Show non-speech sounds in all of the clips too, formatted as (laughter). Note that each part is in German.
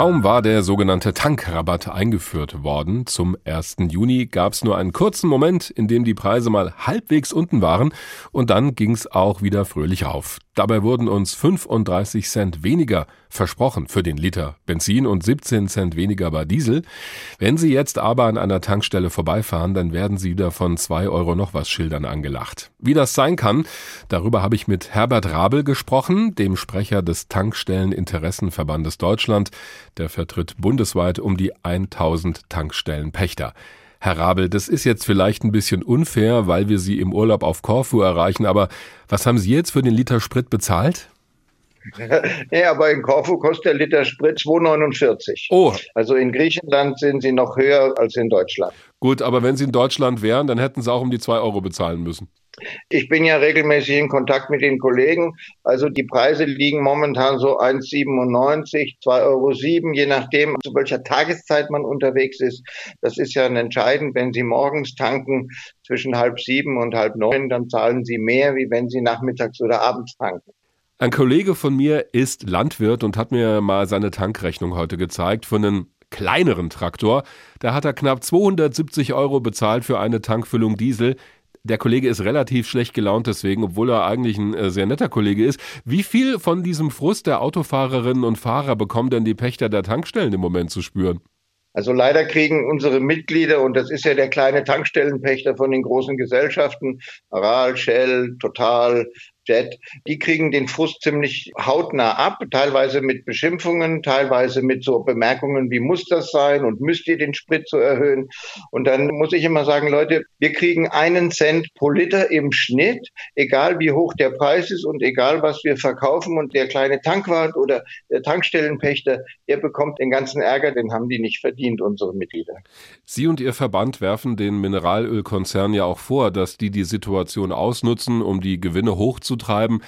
Kaum war der sogenannte Tankrabatt eingeführt worden, zum 1. Juni gab es nur einen kurzen Moment, in dem die Preise mal halbwegs unten waren und dann ging es auch wieder fröhlich auf. Dabei wurden uns 35 Cent weniger versprochen für den Liter Benzin und 17 Cent weniger bei Diesel. Wenn Sie jetzt aber an einer Tankstelle vorbeifahren, dann werden Sie wieder von 2 Euro noch was Schildern angelacht. Wie das sein kann, darüber habe ich mit Herbert Rabel gesprochen, dem Sprecher des Tankstelleninteressenverbandes Deutschland. Der vertritt bundesweit um die 1000 Tankstellenpächter. Herr Rabel, das ist jetzt vielleicht ein bisschen unfair, weil wir Sie im Urlaub auf Korfu erreichen, aber was haben Sie jetzt für den Liter Sprit bezahlt? (laughs) Ja, aber in Korfu kostet der Liter Sprit 2,49. Oh. Also in Griechenland sind sie noch höher als in Deutschland. Gut, aber wenn Sie in Deutschland wären, dann hätten Sie auch um die 2 Euro bezahlen müssen. Ich bin ja regelmäßig in Kontakt mit den Kollegen. Also die Preise liegen momentan so 1,97, 2,07 Euro, je nachdem, zu welcher Tageszeit man unterwegs ist. Das ist ja entscheidend. Wenn Sie morgens tanken zwischen halb sieben und halb neun, dann zahlen Sie mehr, wie wenn Sie nachmittags oder abends tanken. Ein Kollege von mir ist Landwirt und hat mir mal seine Tankrechnung heute gezeigt von einem kleineren Traktor. Da hat er knapp 270 Euro bezahlt für eine Tankfüllung Diesel. Der Kollege ist relativ schlecht gelaunt deswegen, obwohl er eigentlich ein äh, sehr netter Kollege ist. Wie viel von diesem Frust der Autofahrerinnen und Fahrer bekommen denn die Pächter der Tankstellen im Moment zu spüren? Also leider kriegen unsere Mitglieder, und das ist ja der kleine Tankstellenpächter von den großen Gesellschaften, Aral, Shell, Total, Jet, die kriegen den Frust ziemlich hautnah ab, teilweise mit Beschimpfungen, teilweise mit so Bemerkungen, wie muss das sein und müsst ihr den Sprit so erhöhen? Und dann muss ich immer sagen, Leute, wir kriegen einen Cent pro Liter im Schnitt, egal wie hoch der Preis ist und egal was wir verkaufen und der kleine Tankwart oder der Tankstellenpächter, der bekommt den ganzen Ärger, den haben die nicht verdient, unsere Mitglieder. Sie und Ihr Verband werfen den Mineralölkonzernen ja auch vor, dass die die Situation ausnutzen, um die Gewinne hochzuziehen treiben.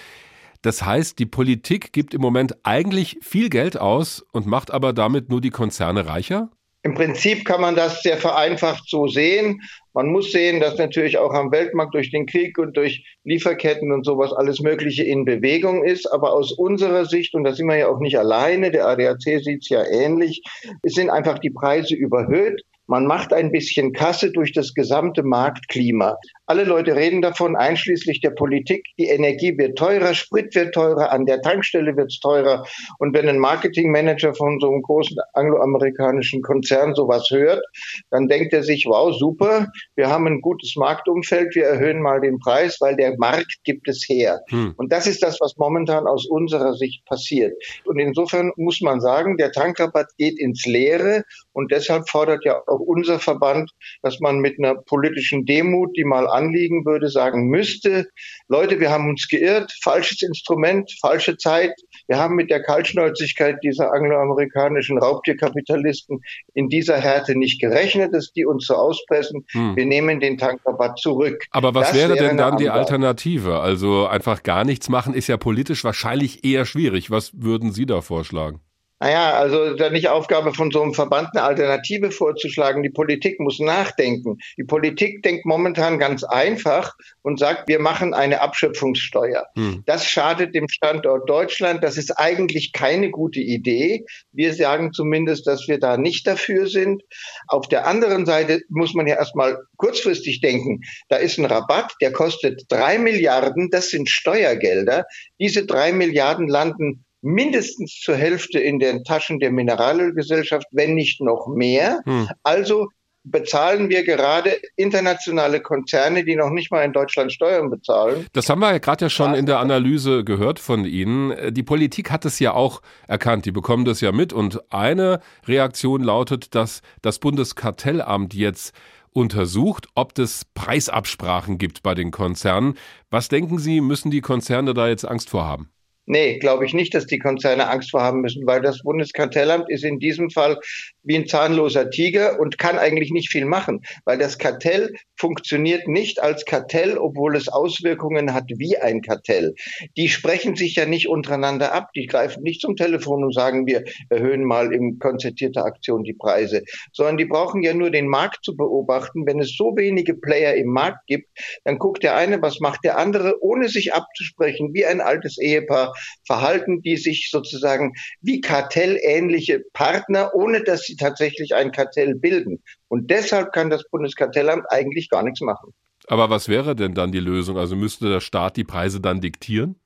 Das heißt, die Politik gibt im Moment eigentlich viel Geld aus und macht aber damit nur die Konzerne reicher? Im Prinzip kann man das sehr vereinfacht so sehen. Man muss sehen, dass natürlich auch am Weltmarkt durch den Krieg und durch Lieferketten und sowas alles Mögliche in Bewegung ist. Aber aus unserer Sicht, und da sind wir ja auch nicht alleine, der ADAC sieht es ja ähnlich, sind einfach die Preise überhöht. Man macht ein bisschen Kasse durch das gesamte Marktklima. Alle Leute reden davon, einschließlich der Politik. Die Energie wird teurer, Sprit wird teurer, an der Tankstelle wird es teurer. Und wenn ein Marketingmanager von so einem großen angloamerikanischen Konzern sowas hört, dann denkt er sich, wow, super, wir haben ein gutes Marktumfeld, wir erhöhen mal den Preis, weil der Markt gibt es her. Hm. Und das ist das, was momentan aus unserer Sicht passiert. Und insofern muss man sagen, der Tankrabatt geht ins Leere und deshalb fordert ja auch unser Verband, dass man mit einer politischen Demut, die mal anliegen würde, sagen müsste, Leute, wir haben uns geirrt, falsches Instrument, falsche Zeit. Wir haben mit der Kaltschnäuzigkeit dieser angloamerikanischen Raubtierkapitalisten in dieser Härte nicht gerechnet, dass die uns so auspressen. Hm. Wir nehmen den Tankrabatt zurück. Aber was wäre, wäre denn dann die Alternative? Also einfach gar nichts machen ist ja politisch wahrscheinlich eher schwierig. Was würden Sie da vorschlagen? Naja, also da nicht Aufgabe von so einem Verband eine Alternative vorzuschlagen. Die Politik muss nachdenken. Die Politik denkt momentan ganz einfach und sagt, wir machen eine Abschöpfungssteuer. Hm. Das schadet dem Standort Deutschland. Das ist eigentlich keine gute Idee. Wir sagen zumindest, dass wir da nicht dafür sind. Auf der anderen Seite muss man ja erstmal kurzfristig denken. Da ist ein Rabatt, der kostet drei Milliarden. Das sind Steuergelder. Diese drei Milliarden landen mindestens zur Hälfte in den Taschen der Mineralölgesellschaft, wenn nicht noch mehr. Hm. Also bezahlen wir gerade internationale Konzerne, die noch nicht mal in Deutschland Steuern bezahlen. Das haben wir ja gerade ja schon in der Analyse gehört von Ihnen. Die Politik hat es ja auch erkannt, die bekommen das ja mit. Und eine Reaktion lautet, dass das Bundeskartellamt jetzt untersucht, ob es Preisabsprachen gibt bei den Konzernen. Was denken Sie, müssen die Konzerne da jetzt Angst vorhaben? Nee, glaube ich nicht, dass die Konzerne Angst vor haben müssen, weil das Bundeskartellamt ist in diesem Fall wie ein zahnloser Tiger und kann eigentlich nicht viel machen, weil das Kartell funktioniert nicht als Kartell, obwohl es Auswirkungen hat wie ein Kartell. Die sprechen sich ja nicht untereinander ab, die greifen nicht zum Telefon und sagen, wir erhöhen mal in konzertierter Aktion die Preise, sondern die brauchen ja nur den Markt zu beobachten. Wenn es so wenige Player im Markt gibt, dann guckt der eine, was macht der andere, ohne sich abzusprechen, wie ein altes Ehepaar verhalten die sich sozusagen wie kartellähnliche Partner, ohne dass sie tatsächlich ein Kartell bilden. Und deshalb kann das Bundeskartellamt eigentlich gar nichts machen. Aber was wäre denn dann die Lösung? Also müsste der Staat die Preise dann diktieren?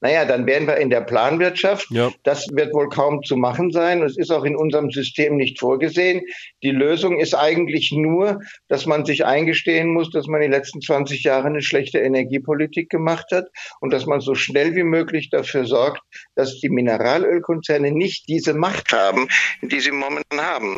Naja, dann wären wir in der Planwirtschaft. Ja. Das wird wohl kaum zu machen sein. Es ist auch in unserem System nicht vorgesehen. Die Lösung ist eigentlich nur, dass man sich eingestehen muss, dass man die letzten 20 Jahre eine schlechte Energiepolitik gemacht hat und dass man so schnell wie möglich dafür sorgt, dass die Mineralölkonzerne nicht diese Macht haben, die sie momentan haben.